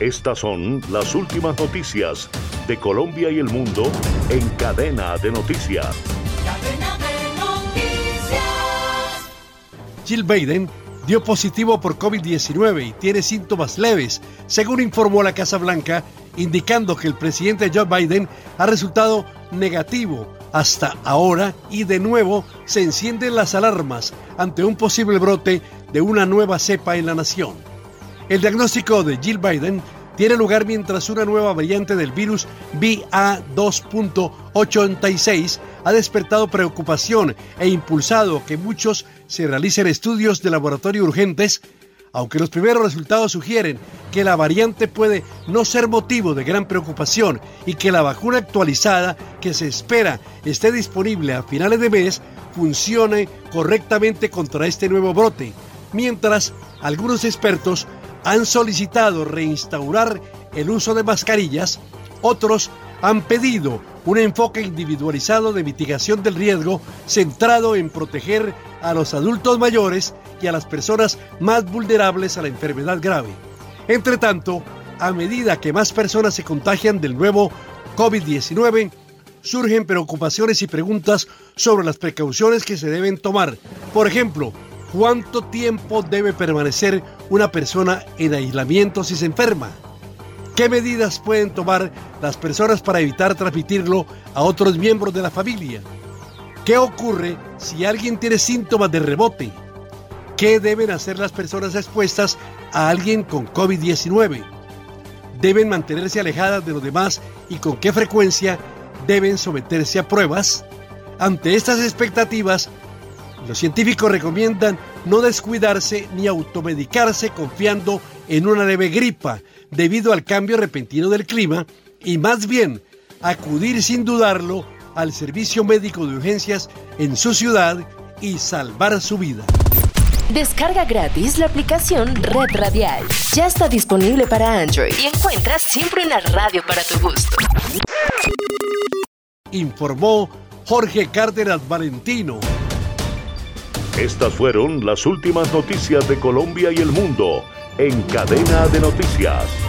Estas son las últimas noticias de Colombia y el mundo en cadena de noticias. Cadena de noticias. Jill Biden dio positivo por COVID-19 y tiene síntomas leves, según informó la Casa Blanca, indicando que el presidente Joe Biden ha resultado negativo hasta ahora y de nuevo se encienden las alarmas ante un posible brote de una nueva cepa en la nación. El diagnóstico de Jill Biden tiene lugar mientras una nueva variante del virus BA2.86 ha despertado preocupación e impulsado que muchos se realicen estudios de laboratorio urgentes, aunque los primeros resultados sugieren que la variante puede no ser motivo de gran preocupación y que la vacuna actualizada que se espera esté disponible a finales de mes funcione correctamente contra este nuevo brote, mientras algunos expertos han solicitado reinstaurar el uso de mascarillas, otros han pedido un enfoque individualizado de mitigación del riesgo centrado en proteger a los adultos mayores y a las personas más vulnerables a la enfermedad grave. Entre tanto, a medida que más personas se contagian del nuevo COVID-19, surgen preocupaciones y preguntas sobre las precauciones que se deben tomar. Por ejemplo, ¿cuánto tiempo debe permanecer una persona en aislamiento si se enferma? ¿Qué medidas pueden tomar las personas para evitar transmitirlo a otros miembros de la familia? ¿Qué ocurre si alguien tiene síntomas de rebote? ¿Qué deben hacer las personas expuestas a alguien con COVID-19? ¿Deben mantenerse alejadas de los demás y con qué frecuencia deben someterse a pruebas? Ante estas expectativas, los científicos recomiendan no descuidarse ni automedicarse confiando en una leve gripa debido al cambio repentino del clima y más bien acudir sin dudarlo al servicio médico de urgencias en su ciudad y salvar su vida. Descarga gratis la aplicación Red Radial. Ya está disponible para Android y encuentras siempre una radio para tu gusto. Informó Jorge Cárdenas Valentino. Estas fueron las últimas noticias de Colombia y el mundo en cadena de noticias.